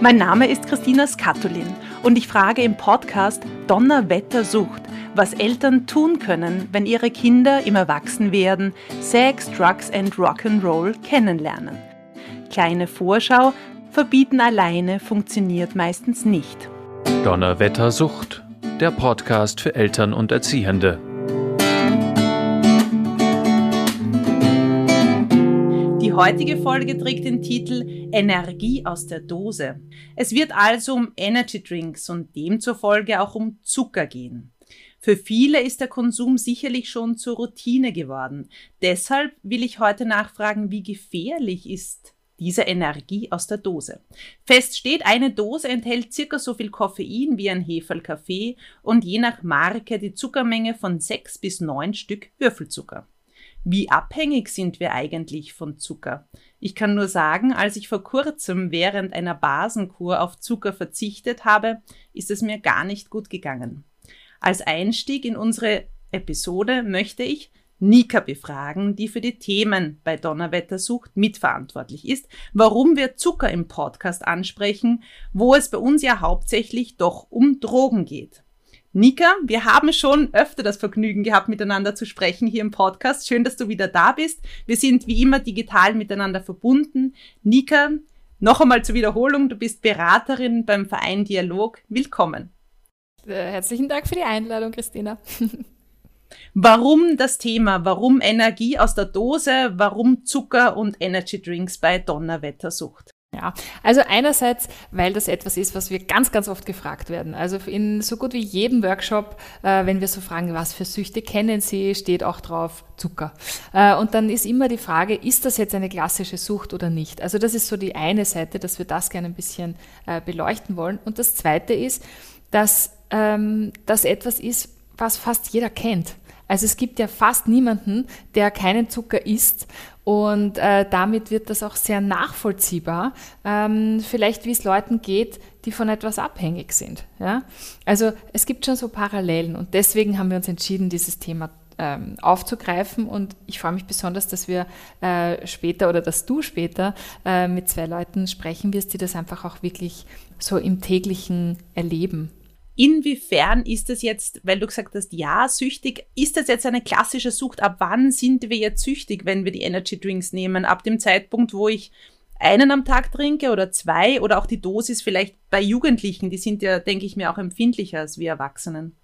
Mein Name ist Christina Skatulin und ich frage im Podcast Donnerwetter sucht, was Eltern tun können, wenn ihre Kinder im Erwachsenwerden Sex, Drugs and Rock'n'Roll kennenlernen. Kleine Vorschau, verbieten alleine funktioniert meistens nicht. Donnerwetter sucht, der Podcast für Eltern und Erziehende. heutige Folge trägt den Titel Energie aus der Dose. Es wird also um Energy Drinks und demzufolge auch um Zucker gehen. Für viele ist der Konsum sicherlich schon zur Routine geworden. Deshalb will ich heute nachfragen, wie gefährlich ist diese Energie aus der Dose. Fest steht, eine Dose enthält circa so viel Koffein wie ein Heferl Kaffee und je nach Marke die Zuckermenge von sechs bis neun Stück Würfelzucker. Wie abhängig sind wir eigentlich von Zucker? Ich kann nur sagen, als ich vor kurzem während einer Basenkur auf Zucker verzichtet habe, ist es mir gar nicht gut gegangen. Als Einstieg in unsere Episode möchte ich Nika befragen, die für die Themen bei Donnerwettersucht mitverantwortlich ist, warum wir Zucker im Podcast ansprechen, wo es bei uns ja hauptsächlich doch um Drogen geht. Nika, wir haben schon öfter das Vergnügen gehabt, miteinander zu sprechen hier im Podcast. Schön, dass du wieder da bist. Wir sind wie immer digital miteinander verbunden. Nika, noch einmal zur Wiederholung, du bist Beraterin beim Verein Dialog. Willkommen. Äh, herzlichen Dank für die Einladung, Christina. Warum das Thema? Warum Energie aus der Dose? Warum Zucker und Energy Drinks bei Donnerwettersucht? Ja, also einerseits, weil das etwas ist, was wir ganz, ganz oft gefragt werden. Also in so gut wie jedem Workshop, äh, wenn wir so fragen, was für Süchte kennen Sie, steht auch drauf Zucker. Äh, und dann ist immer die Frage, ist das jetzt eine klassische Sucht oder nicht? Also das ist so die eine Seite, dass wir das gerne ein bisschen äh, beleuchten wollen. Und das zweite ist, dass ähm, das etwas ist, was fast jeder kennt. Also es gibt ja fast niemanden, der keinen Zucker isst und äh, damit wird das auch sehr nachvollziehbar, ähm, vielleicht wie es Leuten geht, die von etwas abhängig sind. Ja? Also es gibt schon so Parallelen und deswegen haben wir uns entschieden, dieses Thema ähm, aufzugreifen und ich freue mich besonders, dass wir äh, später oder dass du später äh, mit zwei Leuten sprechen wirst, die das einfach auch wirklich so im täglichen erleben Inwiefern ist es jetzt, weil du gesagt hast, ja, süchtig, ist das jetzt eine klassische Sucht? Ab wann sind wir jetzt süchtig, wenn wir die Energy Drinks nehmen? Ab dem Zeitpunkt, wo ich einen am Tag trinke oder zwei oder auch die Dosis vielleicht bei Jugendlichen, die sind ja, denke ich mir, auch empfindlicher als wir Erwachsenen.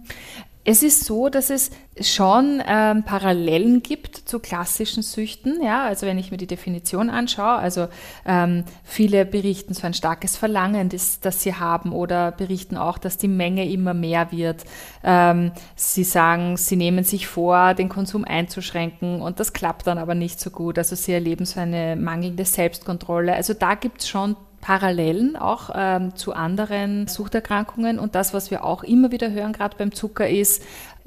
Es ist so, dass es schon ähm, Parallelen gibt zu klassischen Süchten. Ja, also wenn ich mir die Definition anschaue, also ähm, viele berichten so ein starkes Verlangen, das, das sie haben, oder berichten auch, dass die Menge immer mehr wird. Ähm, sie sagen, sie nehmen sich vor, den Konsum einzuschränken, und das klappt dann aber nicht so gut. Also sie erleben so eine mangelnde Selbstkontrolle. Also da gibt es schon Parallelen auch ähm, zu anderen Suchterkrankungen. Und das, was wir auch immer wieder hören, gerade beim Zucker, ist,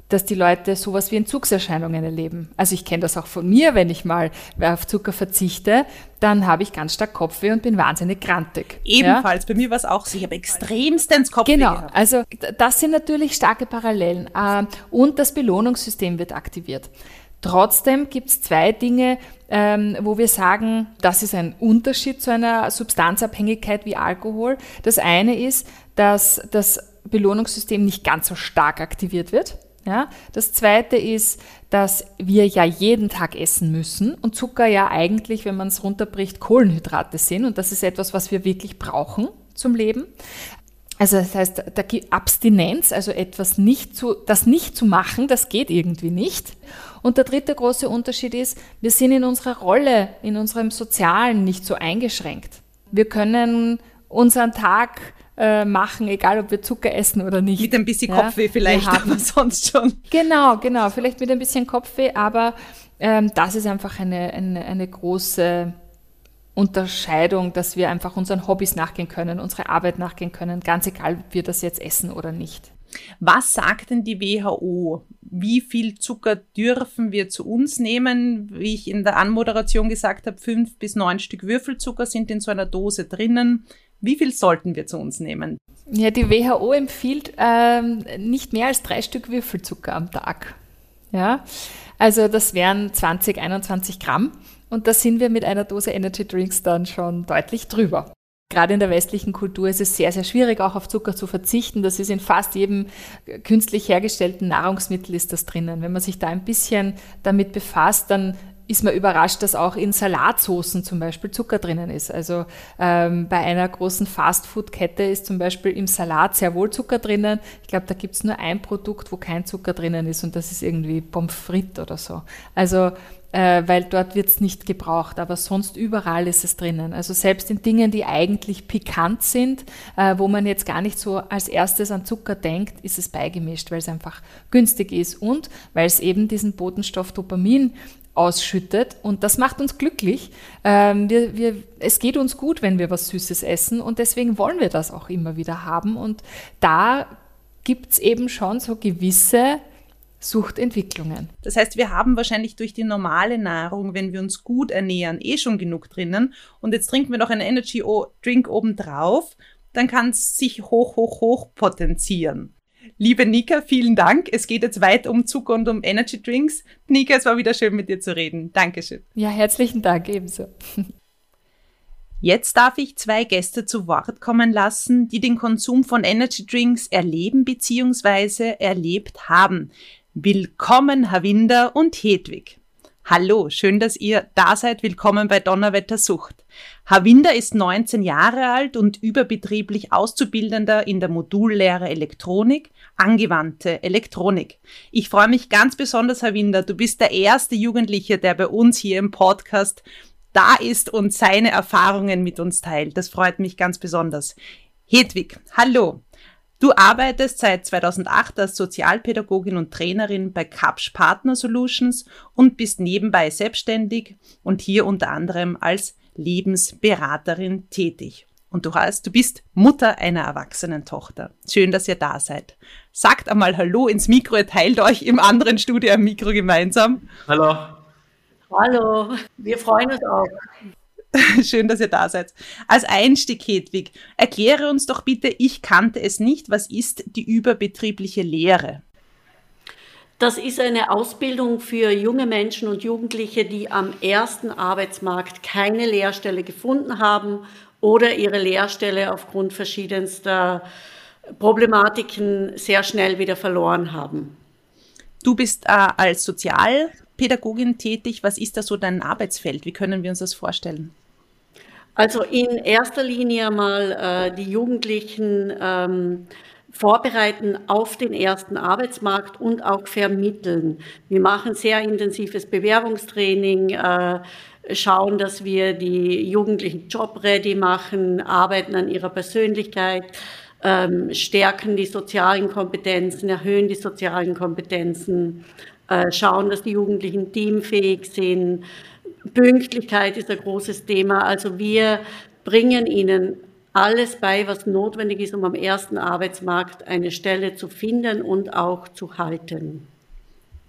dass die Leute sowas wie Entzugserscheinungen erleben. Also ich kenne das auch von mir, wenn ich mal auf Zucker verzichte, dann habe ich ganz stark Kopfweh und bin wahnsinnig grantig. Ebenfalls, ja? bei mir war es auch so, ich habe extremstens Kopfweh Genau, gehabt. also das sind natürlich starke Parallelen. Ähm, und das Belohnungssystem wird aktiviert. Trotzdem gibt es zwei Dinge, ähm, wo wir sagen, das ist ein Unterschied zu einer Substanzabhängigkeit wie Alkohol. Das eine ist, dass das Belohnungssystem nicht ganz so stark aktiviert wird. Ja? Das zweite ist, dass wir ja jeden Tag essen müssen und Zucker ja eigentlich, wenn man es runterbricht, Kohlenhydrate sind und das ist etwas, was wir wirklich brauchen zum Leben. Also das heißt, da Abstinenz, also etwas nicht zu, das nicht zu machen, das geht irgendwie nicht. Und der dritte große Unterschied ist, wir sind in unserer Rolle, in unserem Sozialen nicht so eingeschränkt. Wir können unseren Tag äh, machen, egal ob wir Zucker essen oder nicht. Mit ein bisschen ja, Kopfweh vielleicht, aber sonst schon. Genau, genau, vielleicht mit ein bisschen Kopfweh, aber ähm, das ist einfach eine, eine, eine große Unterscheidung, dass wir einfach unseren Hobbys nachgehen können, unsere Arbeit nachgehen können, ganz egal, ob wir das jetzt essen oder nicht. Was sagt denn die WHO? Wie viel Zucker dürfen wir zu uns nehmen? Wie ich in der Anmoderation gesagt habe, fünf bis neun Stück Würfelzucker sind in so einer Dose drinnen. Wie viel sollten wir zu uns nehmen? Ja, die WHO empfiehlt ähm, nicht mehr als drei Stück Würfelzucker am Tag. Ja, also das wären 20, 21 Gramm. Und da sind wir mit einer Dose Energy Drinks dann schon deutlich drüber. Gerade in der westlichen Kultur ist es sehr, sehr schwierig, auch auf Zucker zu verzichten. Das ist in fast jedem künstlich hergestellten Nahrungsmittel ist das drinnen. Wenn man sich da ein bisschen damit befasst, dann ist man überrascht, dass auch in Salatsoßen zum Beispiel Zucker drinnen ist. Also ähm, bei einer großen Fastfood-Kette ist zum Beispiel im Salat sehr wohl Zucker drinnen. Ich glaube, da gibt es nur ein Produkt, wo kein Zucker drinnen ist und das ist irgendwie Pommes frites oder so. Also äh, weil dort wird es nicht gebraucht, aber sonst überall ist es drinnen. Also selbst in Dingen, die eigentlich pikant sind, äh, wo man jetzt gar nicht so als erstes an Zucker denkt, ist es beigemischt, weil es einfach günstig ist und weil es eben diesen Botenstoff Dopamin ausschüttet und das macht uns glücklich. Ähm, wir, wir, es geht uns gut, wenn wir was Süßes essen und deswegen wollen wir das auch immer wieder haben und da gibt es eben schon so gewisse Suchtentwicklungen. Das heißt, wir haben wahrscheinlich durch die normale Nahrung, wenn wir uns gut ernähren, eh schon genug drinnen und jetzt trinken wir noch einen Energy Drink obendrauf, dann kann es sich hoch, hoch, hoch potenzieren. Liebe Nika, vielen Dank. Es geht jetzt weit um Zucker und um Energy Drinks. Nika, es war wieder schön mit dir zu reden. Dankeschön. Ja, herzlichen Dank ebenso. Jetzt darf ich zwei Gäste zu Wort kommen lassen, die den Konsum von Energy Drinks erleben bzw. erlebt haben. Willkommen, Havinder und Hedwig. Hallo, schön, dass ihr da seid. Willkommen bei Donnerwetter Sucht. Havinder ist 19 Jahre alt und überbetrieblich Auszubildender in der Modullehre Elektronik, angewandte Elektronik. Ich freue mich ganz besonders, Havinder. Du bist der erste Jugendliche, der bei uns hier im Podcast da ist und seine Erfahrungen mit uns teilt. Das freut mich ganz besonders. Hedwig, hallo. Du arbeitest seit 2008 als Sozialpädagogin und Trainerin bei Kapsch Partner Solutions und bist nebenbei selbstständig und hier unter anderem als Lebensberaterin tätig. Und du hast, du bist Mutter einer erwachsenen Tochter. Schön, dass ihr da seid. Sagt einmal Hallo ins Mikro, ihr teilt euch im anderen Studio ein Mikro gemeinsam. Hallo. Hallo, wir freuen uns auch. Schön, dass ihr da seid. Als Einstieg, Hedwig, erkläre uns doch bitte, ich kannte es nicht, was ist die überbetriebliche Lehre? Das ist eine Ausbildung für junge Menschen und Jugendliche, die am ersten Arbeitsmarkt keine Lehrstelle gefunden haben oder ihre Lehrstelle aufgrund verschiedenster Problematiken sehr schnell wieder verloren haben. Du bist äh, als Sozialpädagogin tätig. Was ist da so dein Arbeitsfeld? Wie können wir uns das vorstellen? Also in erster Linie mal äh, die Jugendlichen ähm, vorbereiten auf den ersten Arbeitsmarkt und auch vermitteln. Wir machen sehr intensives Bewerbungstraining, äh, schauen, dass wir die Jugendlichen job-ready machen, arbeiten an ihrer Persönlichkeit, ähm, stärken die sozialen Kompetenzen, erhöhen die sozialen Kompetenzen, äh, schauen, dass die Jugendlichen teamfähig sind, Pünktlichkeit ist ein großes Thema. Also wir bringen ihnen alles bei, was notwendig ist, um am ersten Arbeitsmarkt eine Stelle zu finden und auch zu halten.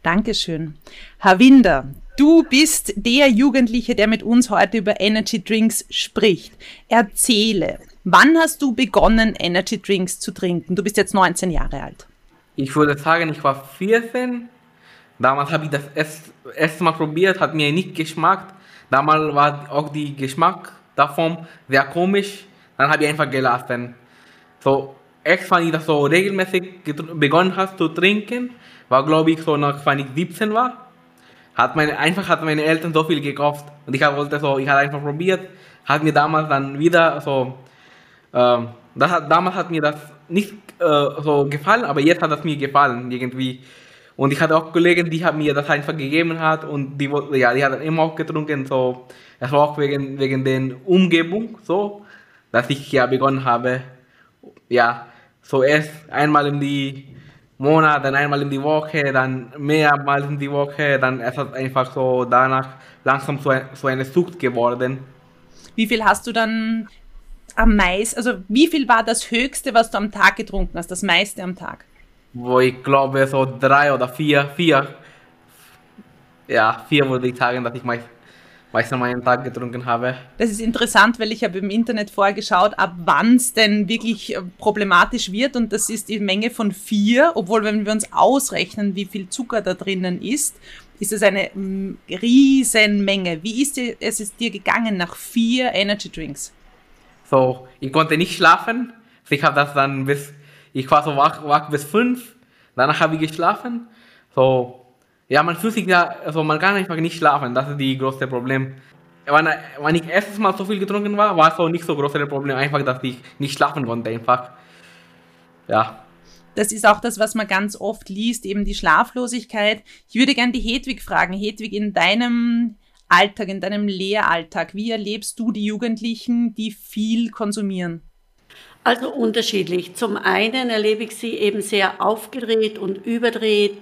Dankeschön. Herr Winder, du bist der Jugendliche, der mit uns heute über Energy Drinks spricht. Erzähle, wann hast du begonnen, Energy Drinks zu trinken? Du bist jetzt 19 Jahre alt. Ich würde sagen, ich war 14 Damals habe ich das erst, Mal probiert, hat mir nicht geschmeckt. Damals war auch der Geschmack davon sehr komisch. Dann habe ich einfach gelassen. So, erst, wenn ich das so regelmäßig begonnen habe zu trinken, war glaube ich so nach, wenn ich 17 war, hat meine, einfach hat meine Eltern so viel gekauft. Und ich wollte so, ich habe einfach probiert, hat mir damals dann wieder so, äh, das hat, damals hat mir das nicht äh, so gefallen, aber jetzt hat es mir gefallen irgendwie. Und ich hatte auch Kollegen, die haben mir das einfach gegeben hat und die, ja, die haben immer auch getrunken. So, es war auch wegen, wegen der Umgebung so, dass ich ja begonnen habe, ja, so erst einmal in die Monat, dann einmal in die Woche, dann mehrmals in die Woche, dann ist es einfach so danach langsam so, so eine Sucht geworden. Wie viel hast du dann am meisten, also wie viel war das Höchste, was du am Tag getrunken hast, das meiste am Tag? Wo ich glaube so drei oder vier, vier, ja, vier würde ich sagen, dass ich meistens an meinem Tag getrunken habe. Das ist interessant, weil ich habe im Internet vorher geschaut, ab wann es denn wirklich äh, problematisch wird und das ist die Menge von vier, obwohl wenn wir uns ausrechnen, wie viel Zucker da drinnen ist, ist es eine mm, riesen Menge. Wie ist es dir gegangen nach vier Energy Drinks? So, ich konnte nicht schlafen. Ich habe das dann bis, ich war so wach, wach bis fünf. Danach habe ich geschlafen. So, ja, man fühlt sich ja, also man kann einfach nicht schlafen. Das ist das größte Problem. Wenn, wenn ich erstes Mal so viel getrunken war, war es auch nicht so großes Problem. Einfach, dass ich nicht schlafen konnte, einfach. Ja. Das ist auch das, was man ganz oft liest, eben die Schlaflosigkeit. Ich würde gerne die Hedwig fragen. Hedwig, in deinem Alltag, in deinem Lehralltag, wie erlebst du die Jugendlichen, die viel konsumieren? Also unterschiedlich. Zum einen erlebe ich sie eben sehr aufgedreht und überdreht.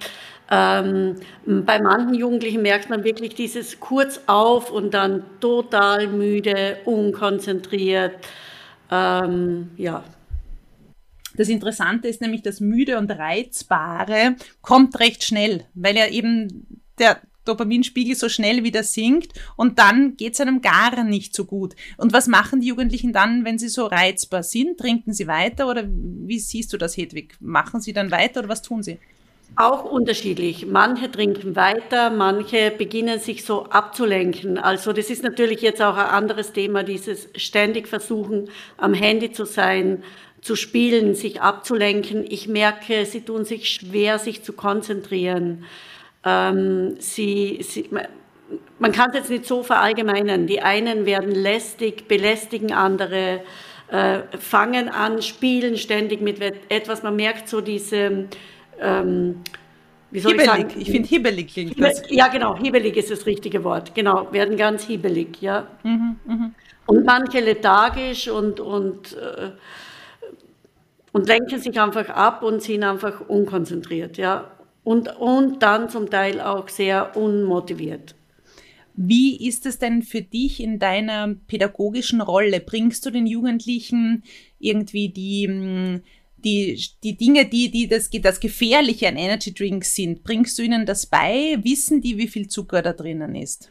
Ähm, bei manchen Jugendlichen merkt man wirklich dieses kurz auf und dann total müde, unkonzentriert. Ähm, ja. Das Interessante ist nämlich, das Müde und Reizbare kommt recht schnell, weil ja eben der Dopaminspiegel so schnell wieder sinkt und dann geht es einem gar nicht so gut. Und was machen die Jugendlichen dann, wenn sie so reizbar sind? Trinken sie weiter oder wie siehst du das, Hedwig? Machen sie dann weiter oder was tun sie? Auch unterschiedlich. Manche trinken weiter, manche beginnen sich so abzulenken. Also das ist natürlich jetzt auch ein anderes Thema, dieses ständig versuchen, am Handy zu sein, zu spielen, sich abzulenken. Ich merke, sie tun sich schwer, sich zu konzentrieren. Ähm, sie, sie, man kann es jetzt nicht so verallgemeinern. Die einen werden lästig, belästigen andere, äh, fangen an, spielen ständig mit etwas. Man merkt so diese, ähm, wie soll hibbelig. ich sagen? Ich finde hibbelig klingt das. Ja, genau, hibbelig ist das richtige Wort. Genau, werden ganz hibbelig, ja. Mhm, mh. Und manche lethargisch und, und, äh, und lenken sich einfach ab und sind einfach unkonzentriert, ja und, und dann zum Teil auch sehr unmotiviert. Wie ist es denn für dich in deiner pädagogischen Rolle? Bringst du den Jugendlichen irgendwie die, hm, die, die Dinge, die, die das, das Gefährliche an Energy Drinks sind, bringst du ihnen das bei? Wissen die, wie viel Zucker da drinnen ist?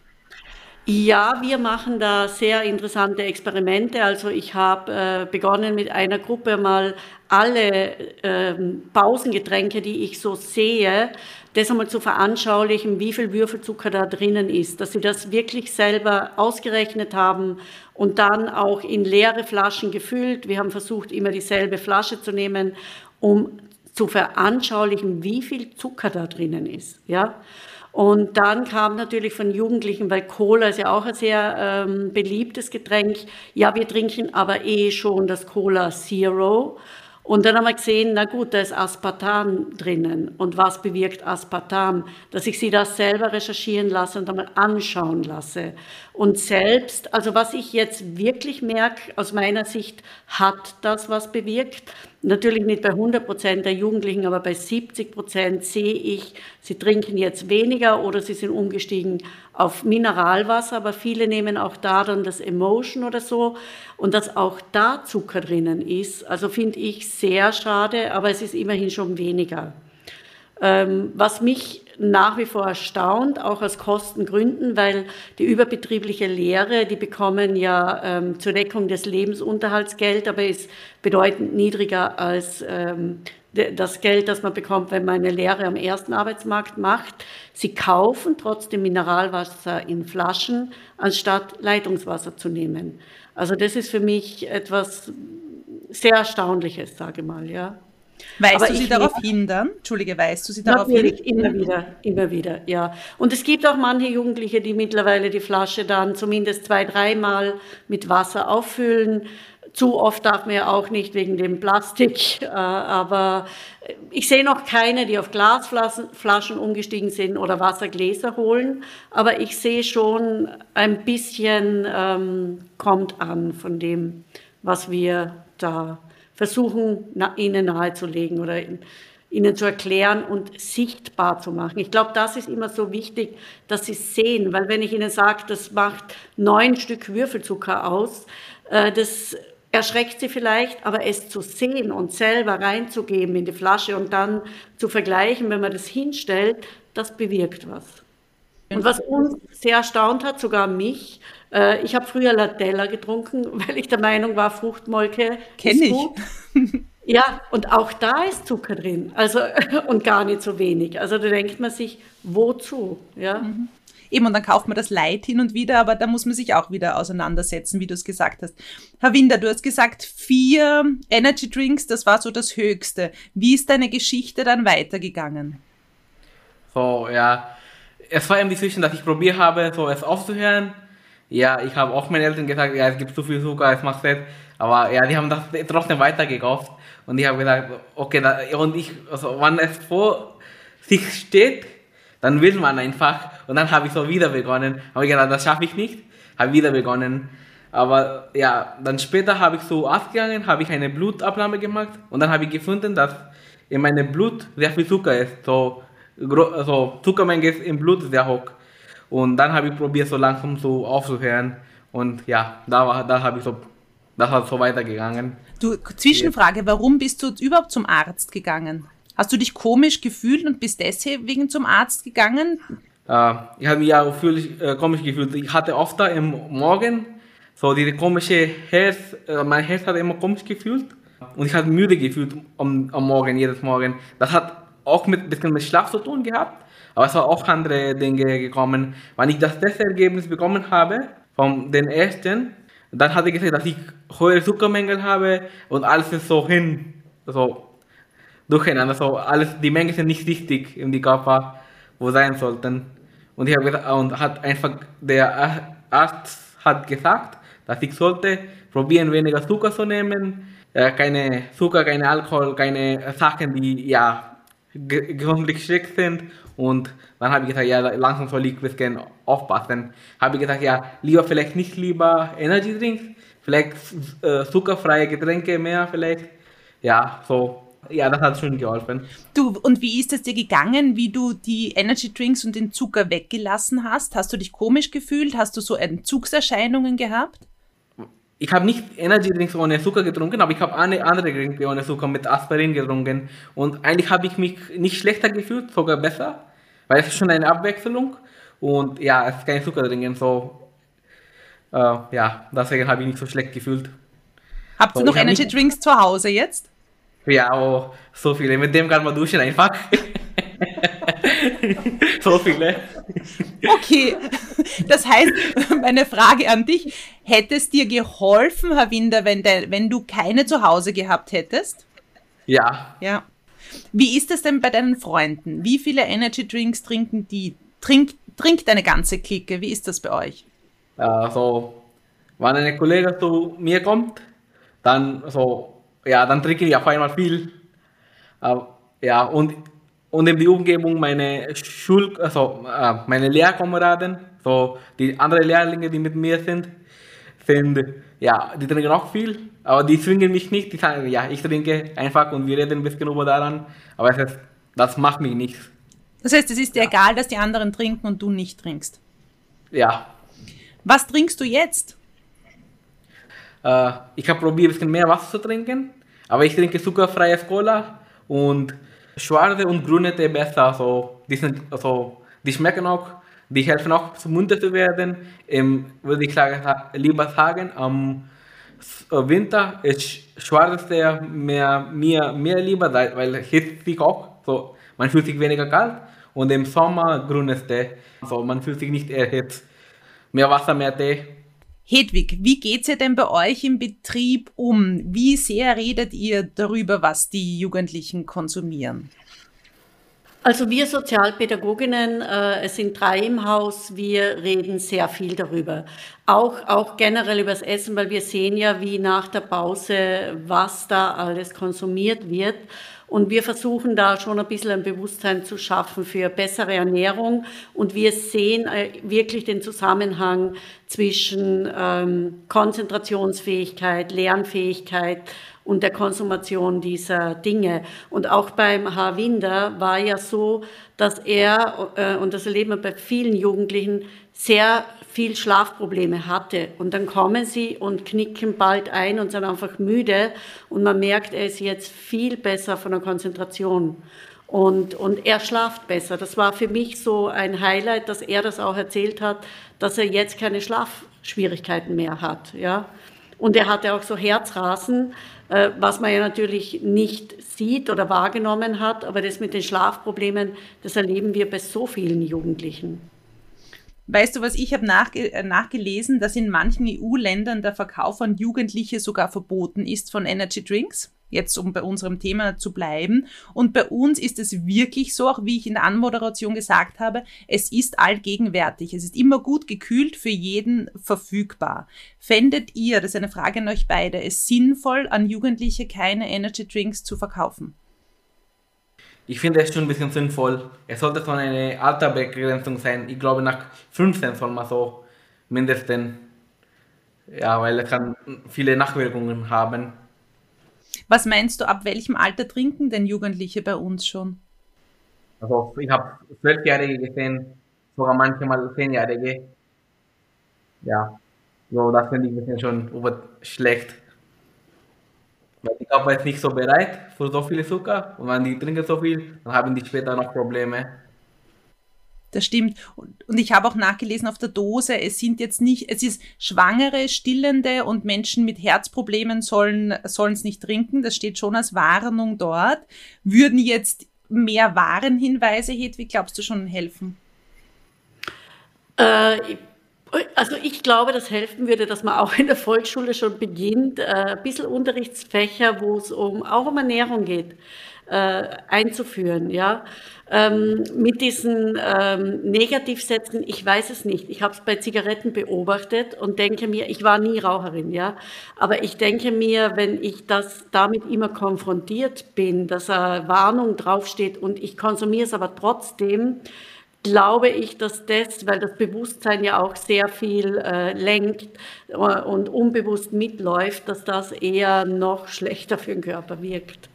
Ja, wir machen da sehr interessante Experimente. Also ich habe äh, begonnen mit einer Gruppe mal alle ähm, Pausengetränke, die ich so sehe, das einmal zu veranschaulichen, wie viel Würfelzucker da drinnen ist, dass sie das wirklich selber ausgerechnet haben und dann auch in leere Flaschen gefüllt. Wir haben versucht, immer dieselbe Flasche zu nehmen, um zu veranschaulichen, wie viel Zucker da drinnen ist. Ja. Und dann kam natürlich von Jugendlichen, weil Cola ist ja auch ein sehr ähm, beliebtes Getränk. Ja, wir trinken aber eh schon das Cola Zero. Und dann haben wir gesehen, na gut, da ist Aspartam drinnen. Und was bewirkt Aspartam? Dass ich sie das selber recherchieren lasse und einmal anschauen lasse. Und selbst, also was ich jetzt wirklich merke, aus meiner Sicht hat das was bewirkt. Natürlich nicht bei 100 Prozent der Jugendlichen, aber bei 70 Prozent sehe ich, sie trinken jetzt weniger oder sie sind umgestiegen auf Mineralwasser, aber viele nehmen auch da dann das Emotion oder so und dass auch da Zucker drinnen ist. Also finde ich sehr schade, aber es ist immerhin schon weniger. Ähm, was mich nach wie vor erstaunt, auch aus Kostengründen, weil die überbetriebliche Lehre, die bekommen ja ähm, zur Deckung des Lebensunterhalts Geld, aber ist bedeutend niedriger als ähm, das Geld, das man bekommt, wenn man eine Lehre am ersten Arbeitsmarkt macht. Sie kaufen trotzdem Mineralwasser in Flaschen, anstatt Leitungswasser zu nehmen. Also das ist für mich etwas sehr Erstaunliches, sage ich mal, ja. Weißt Aber du sie darauf hindern? Entschuldige, weißt du sie darauf Natürlich, hin? immer wieder, immer wieder, ja. Und es gibt auch manche Jugendliche, die mittlerweile die Flasche dann zumindest zwei, dreimal mit Wasser auffüllen. Zu oft darf man ja auch nicht wegen dem Plastik, äh, aber ich sehe noch keine, die auf Glasflaschen umgestiegen sind oder Wassergläser holen, aber ich sehe schon ein bisschen ähm, kommt an von dem, was wir da versuchen, ihnen nahezulegen oder ihnen zu erklären und sichtbar zu machen. Ich glaube, das ist immer so wichtig, dass sie sehen, weil wenn ich ihnen sage, das macht neun Stück Würfelzucker aus, äh, das erschreckt sie vielleicht, aber es zu sehen und selber reinzugeben in die Flasche und dann zu vergleichen, wenn man das hinstellt, das bewirkt was. Und was uns sehr erstaunt hat, sogar mich, äh, ich habe früher Latella getrunken, weil ich der Meinung war, Fruchtmolke Kenn ich. Gut. Ja, und auch da ist Zucker drin, also und gar nicht so wenig. Also da denkt man sich, wozu, ja? Mhm. Eben, und dann kauft man das Light hin und wieder, aber da muss man sich auch wieder auseinandersetzen, wie du es gesagt hast. Herr Winder, du hast gesagt, vier Energy Drinks, das war so das Höchste. Wie ist deine Geschichte dann weitergegangen? So, ja. Es war eben die Zwischen, dass ich probiert habe, so es aufzuhören. Ja, ich habe auch meinen Eltern gesagt, ja, es gibt zu viel Zucker, es macht fett. Aber ja, die haben das trotzdem weitergekauft. Und ich habe gesagt, okay, da, und ich, also, wenn es vor sich steht, dann will man einfach. Und dann habe ich so wieder begonnen. Habe ich gedacht, das schaffe ich nicht. Habe wieder begonnen. Aber ja, dann später habe ich so ausgegangen, habe ich eine Blutabnahme gemacht und dann habe ich gefunden, dass in meinem Blut sehr viel Zucker ist. So, so Zuckermenge ist im Blut sehr hoch. Und dann habe ich probiert, so langsam so aufzuhören. Und ja, da, war, da habe ich so, das hat so weitergegangen. Du, Zwischenfrage, warum bist du überhaupt zum Arzt gegangen? Hast du dich komisch gefühlt und bist deswegen zum Arzt gegangen? Äh, ich habe mich ja fühlig, äh, komisch gefühlt. Ich hatte oft da im Morgen so diese komische Herz, äh, mein Herz hat immer komisch gefühlt und ich hatte müde gefühlt am, am Morgen, jedes Morgen. Das hat auch mit bisschen mit Schlaf zu tun gehabt, aber es war auch andere Dinge gekommen. Wenn ich das Testergebnis bekommen habe, von den ersten, dann hat er gesagt, dass ich hohe Zuckermängel habe und alles ist so hin, so durcheinander, so alles, die Mengen sind nicht richtig in die Körper, wo sein sollten. Und ich habe gesagt, und hat einfach, der Arzt hat gesagt, dass ich sollte probieren, weniger Zucker zu nehmen, äh, keine Zucker, keine Alkohol, keine Sachen, die ja gesundlich schlecht sind. Und dann habe ich gesagt, ja, langsam soll ich ein bisschen aufpassen. Habe ich gesagt, ja, lieber vielleicht nicht lieber Energy Drinks, vielleicht äh, zuckerfreie Getränke mehr vielleicht. Ja, so. Ja, das hat schon geholfen. Du, und wie ist es dir gegangen, wie du die Energy Drinks und den Zucker weggelassen hast? Hast du dich komisch gefühlt? Hast du so Entzugserscheinungen gehabt? Ich habe nicht Energy Drinks ohne Zucker getrunken, aber ich habe eine andere Getränke ohne Zucker mit Aspirin getrunken. Und eigentlich habe ich mich nicht schlechter gefühlt, sogar besser, weil es ist schon eine Abwechslung. Und ja, es ist kein Zucker drin, so. Äh, ja, deswegen habe ich nicht so schlecht gefühlt. Habt ihr so, noch Energy Drinks zu Hause jetzt? Ja, oh, so viele. Mit dem kann man duschen einfach. so viele. Okay, das heißt, meine Frage an dich, hätte es dir geholfen, Herr Winder, wenn, de, wenn du keine zu Hause gehabt hättest? Ja. Ja. Wie ist es denn bei deinen Freunden? Wie viele Energy Drinks trinken die? Trink, trinkt eine ganze Clique? Wie ist das bei euch? Also, wenn eine Kollege zu mir kommt, dann so, ja, dann trinke ich auf einmal viel. Ja, und und in die Umgebung meine Schul, also äh, meine Lehrkameraden, so die anderen Lehrlinge, die mit mir sind, sind, ja, die trinken auch viel, aber die zwingen mich nicht, die sagen, ja, ich trinke einfach und wir reden ein bisschen über daran, aber es ist, das macht mich nichts. Das heißt, es ist dir ja. egal, dass die anderen trinken und du nicht trinkst? Ja. Was trinkst du jetzt? Äh, ich habe probiert, ein bisschen mehr Wasser zu trinken, aber ich trinke zuckerfreies Cola und schwarze und grüne Tee besser. So, die, sind, also, die schmecken auch, die helfen auch, munter zu werden. Ähm, würde ich sagen, lieber sagen, am Winter ist schwarzes Tee mehr, mir, mehr lieber, weil hitzt sich auch. So, man fühlt sich weniger kalt. Und im Sommer grünes Tee. Also man fühlt sich nicht erhitzt. Mehr Wasser, mehr Tee. Hedwig, wie geht's ihr denn bei euch im Betrieb um? Wie sehr redet ihr darüber, was die Jugendlichen konsumieren? Also wir Sozialpädagoginnen, äh, es sind drei im Haus, wir reden sehr viel darüber. Auch, auch generell übers Essen, weil wir sehen ja, wie nach der Pause, was da alles konsumiert wird. Und wir versuchen da schon ein bisschen ein Bewusstsein zu schaffen für bessere Ernährung. Und wir sehen äh, wirklich den Zusammenhang zwischen ähm, Konzentrationsfähigkeit, Lernfähigkeit und der Konsumation dieser Dinge. Und auch beim Herr Winder war ja so, dass er, äh, und das erleben wir bei vielen Jugendlichen, sehr viel Schlafprobleme hatte. Und dann kommen sie und knicken bald ein und sind einfach müde. Und man merkt, er ist jetzt viel besser von der Konzentration. Und, und er schlaft besser. Das war für mich so ein Highlight, dass er das auch erzählt hat, dass er jetzt keine Schlafschwierigkeiten mehr hat. Ja? Und er hatte auch so Herzrasen, äh, was man ja natürlich nicht sieht oder wahrgenommen hat. Aber das mit den Schlafproblemen, das erleben wir bei so vielen Jugendlichen. Weißt du, was ich habe nachge äh, nachgelesen, dass in manchen EU-Ländern der Verkauf an Jugendliche sogar verboten ist von Energy Drinks? Jetzt, um bei unserem Thema zu bleiben. Und bei uns ist es wirklich so, auch wie ich in der Anmoderation gesagt habe, es ist allgegenwärtig. Es ist immer gut gekühlt, für jeden verfügbar. Fändet ihr, das ist eine Frage an euch beide, es sinnvoll, an Jugendliche keine Energy Drinks zu verkaufen? Ich finde es schon ein bisschen sinnvoll. Es sollte so eine Alterbegrenzung sein. Ich glaube, nach 15 soll man so mindestens. Ja, weil es kann viele Nachwirkungen haben. Was meinst du, ab welchem Alter trinken denn Jugendliche bei uns schon? Also, ich habe Zwölfjährige gesehen, sogar manchmal Zehnjährige. Ja, so, das finde ich ein bisschen schon schlecht. Weil die Körper ist nicht so bereit für so viel Zucker und wenn die trinken so viel, dann haben die später noch Probleme. Das stimmt. Und ich habe auch nachgelesen auf der Dose, es sind jetzt nicht, es ist Schwangere, Stillende und Menschen mit Herzproblemen sollen sollen es nicht trinken. Das steht schon als Warnung dort. Würden jetzt mehr Warnhinweise, Hedwig, glaubst du schon helfen? Äh, also ich glaube, dass helfen würde, dass man auch in der Volksschule schon beginnt, äh, ein bisschen Unterrichtsfächer, wo es um, auch um Ernährung geht, äh, einzuführen. Ja? Ähm, mit diesen ähm, Negativsätzen, ich weiß es nicht. Ich habe es bei Zigaretten beobachtet und denke mir, ich war nie Raucherin, ja, aber ich denke mir, wenn ich das damit immer konfrontiert bin, dass eine Warnung draufsteht und ich konsumiere es aber trotzdem, glaube ich, dass das, weil das Bewusstsein ja auch sehr viel äh, lenkt äh, und unbewusst mitläuft, dass das eher noch schlechter für den Körper wirkt.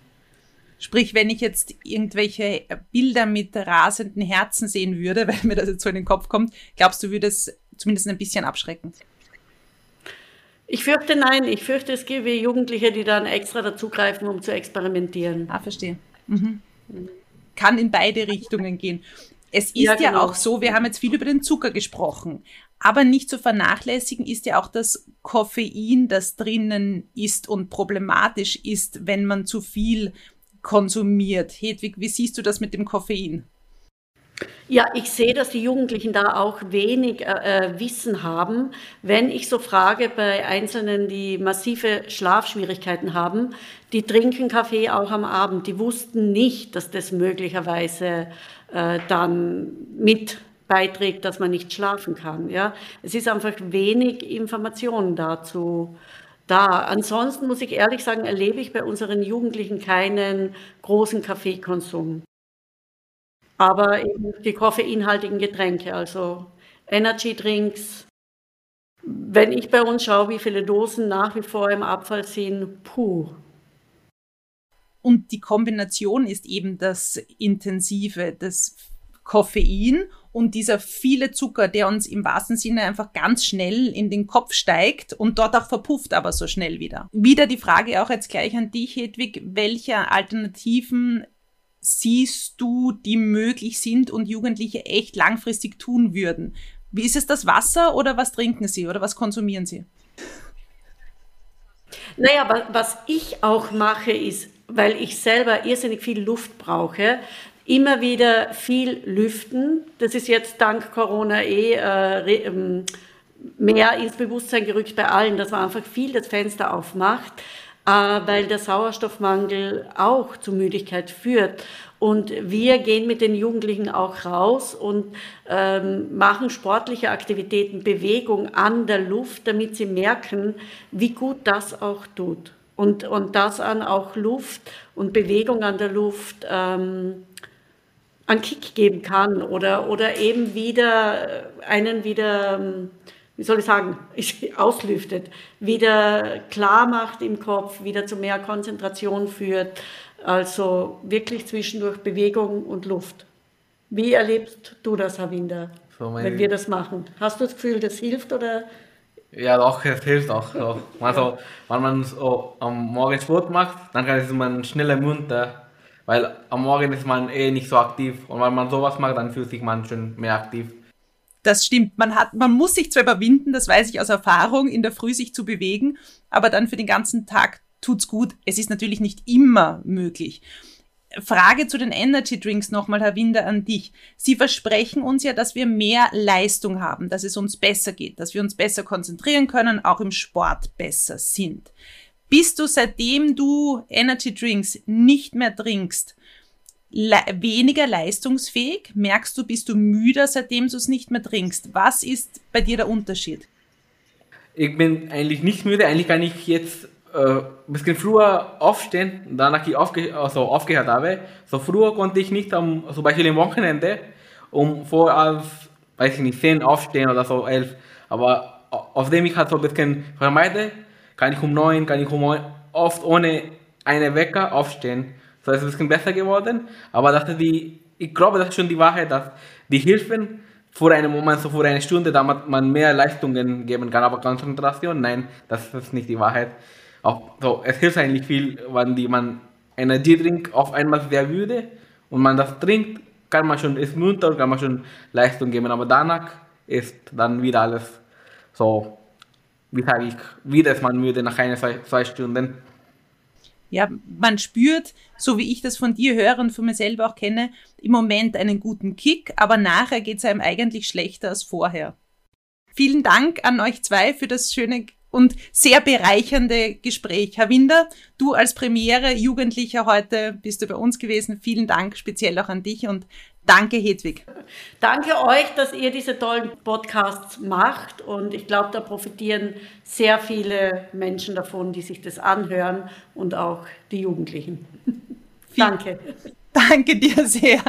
Sprich, wenn ich jetzt irgendwelche Bilder mit rasenden Herzen sehen würde, weil mir das jetzt so in den Kopf kommt, glaubst du, würde es zumindest ein bisschen abschrecken? Ich fürchte nein. Ich fürchte, es gäbe Jugendliche, die dann extra dazugreifen, um zu experimentieren. Ah, verstehe. Mhm. Kann in beide Richtungen gehen. Es ist ja, genau. ja auch so, wir haben jetzt viel über den Zucker gesprochen, aber nicht zu vernachlässigen ist ja auch das Koffein, das drinnen ist und problematisch ist, wenn man zu viel konsumiert. Hedwig, wie siehst du das mit dem Koffein? Ja, ich sehe, dass die Jugendlichen da auch wenig äh, äh Wissen haben. Wenn ich so frage bei Einzelnen, die massive Schlafschwierigkeiten haben, die trinken Kaffee auch am Abend. Die wussten nicht, dass das möglicherweise äh, dann mit beiträgt, dass man nicht schlafen kann. Ja? Es ist einfach wenig Informationen dazu da. Ansonsten muss ich ehrlich sagen, erlebe ich bei unseren Jugendlichen keinen großen Kaffeekonsum. Aber eben die koffeinhaltigen Getränke, also Energy Drinks. Wenn ich bei uns schaue, wie viele Dosen nach wie vor im Abfall sind, puh, und die Kombination ist eben das intensive, das Koffein und dieser viele Zucker, der uns im wahrsten Sinne einfach ganz schnell in den Kopf steigt und dort auch verpufft, aber so schnell wieder. Wieder die Frage auch jetzt gleich an dich, Hedwig, welche Alternativen siehst du, die möglich sind und Jugendliche echt langfristig tun würden? Wie ist es das Wasser oder was trinken sie oder was konsumieren sie? Naja, was ich auch mache, ist weil ich selber irrsinnig viel Luft brauche, immer wieder viel lüften. Das ist jetzt dank Corona eh äh, ähm, mehr ins Bewusstsein gerückt bei allen, dass man einfach viel das Fenster aufmacht, weil der Sauerstoffmangel auch zu Müdigkeit führt. Und wir gehen mit den Jugendlichen auch raus und ähm, machen sportliche Aktivitäten, Bewegung an der Luft, damit sie merken, wie gut das auch tut und, und das an auch Luft und Bewegung an der Luft ähm, einen Kick geben kann oder, oder eben wieder einen wieder, ähm, wie soll ich sagen, auslüftet, wieder klar macht im Kopf, wieder zu mehr Konzentration führt. Also wirklich zwischendurch Bewegung und Luft. Wie erlebst du das, Herr Winder, so wenn wir das machen? Hast du das Gefühl, das hilft oder ja, doch, es hilft auch. So. Also, wenn man so am Morgen Sport macht, dann ist man schneller munter, weil am Morgen ist man eh nicht so aktiv und wenn man sowas macht, dann fühlt sich man schon mehr aktiv. Das stimmt. Man hat, man muss sich zwar überwinden, das weiß ich aus Erfahrung, in der Früh sich zu bewegen, aber dann für den ganzen Tag tut's gut. Es ist natürlich nicht immer möglich. Frage zu den Energy Drinks nochmal, Herr Winder, an dich. Sie versprechen uns ja, dass wir mehr Leistung haben, dass es uns besser geht, dass wir uns besser konzentrieren können, auch im Sport besser sind. Bist du, seitdem du Energy Drinks nicht mehr trinkst, le weniger leistungsfähig? Merkst du, bist du müder, seitdem du es nicht mehr trinkst? Was ist bei dir der Unterschied? Ich bin eigentlich nicht müde, eigentlich kann ich jetzt äh, ein bisschen früher aufstehen, danach ich aufge also aufgehört habe. So früher konnte ich nicht, am, zum Beispiel am Wochenende, um vor als, weiß ich nicht, 10 aufstehen oder so, 11. Aber aufdem ich halt so ein bisschen vermeide, kann ich um 9, kann ich um oft ohne eine Wecker aufstehen. So ist es ein bisschen besser geworden. Aber das ist die, ich glaube, das ist schon die Wahrheit, dass die Hilfen für einen Moment, so für eine Stunde, damit man mehr Leistungen geben kann. Aber Konzentration, nein, das ist nicht die Wahrheit auch so, es hilft eigentlich viel, wenn die, man Energiedrink auf einmal sehr müde und man das trinkt, kann man schon, ist munter, kann man schon Leistung geben, aber danach ist dann wieder alles so, wie sage ich, wieder ist man müde nach ein, zwei, zwei Stunden. Ja, man spürt, so wie ich das von dir höre und von mir selber auch kenne, im Moment einen guten Kick, aber nachher geht es einem eigentlich schlechter als vorher. Vielen Dank an euch zwei für das schöne und sehr bereichernde Gespräch. Herr Winder, du als Premiere Jugendlicher heute bist du bei uns gewesen. Vielen Dank speziell auch an dich und danke Hedwig. Danke euch, dass ihr diese tollen Podcasts macht und ich glaube, da profitieren sehr viele Menschen davon, die sich das anhören und auch die Jugendlichen. danke. Danke dir sehr.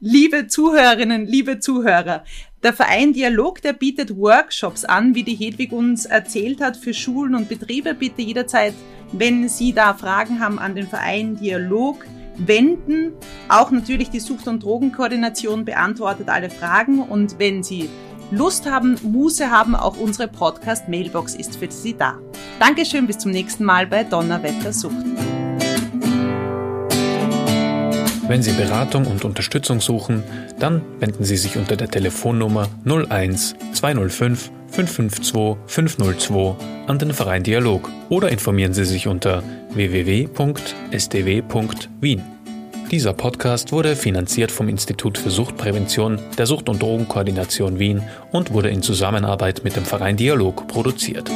Liebe Zuhörerinnen, liebe Zuhörer, der Verein Dialog, der bietet Workshops an, wie die Hedwig uns erzählt hat, für Schulen und Betriebe. Bitte jederzeit, wenn Sie da Fragen haben, an den Verein Dialog wenden. Auch natürlich die Sucht- und Drogenkoordination beantwortet alle Fragen. Und wenn Sie Lust haben, Muße haben, auch unsere Podcast-Mailbox ist für Sie da. Dankeschön, bis zum nächsten Mal bei Donnerwetter Sucht. Wenn Sie Beratung und Unterstützung suchen, dann wenden Sie sich unter der Telefonnummer 01 205 552 502 an den Verein Dialog oder informieren Sie sich unter www.sdw.wien. Dieser Podcast wurde finanziert vom Institut für Suchtprävention der Sucht- und Drogenkoordination Wien und wurde in Zusammenarbeit mit dem Verein Dialog produziert.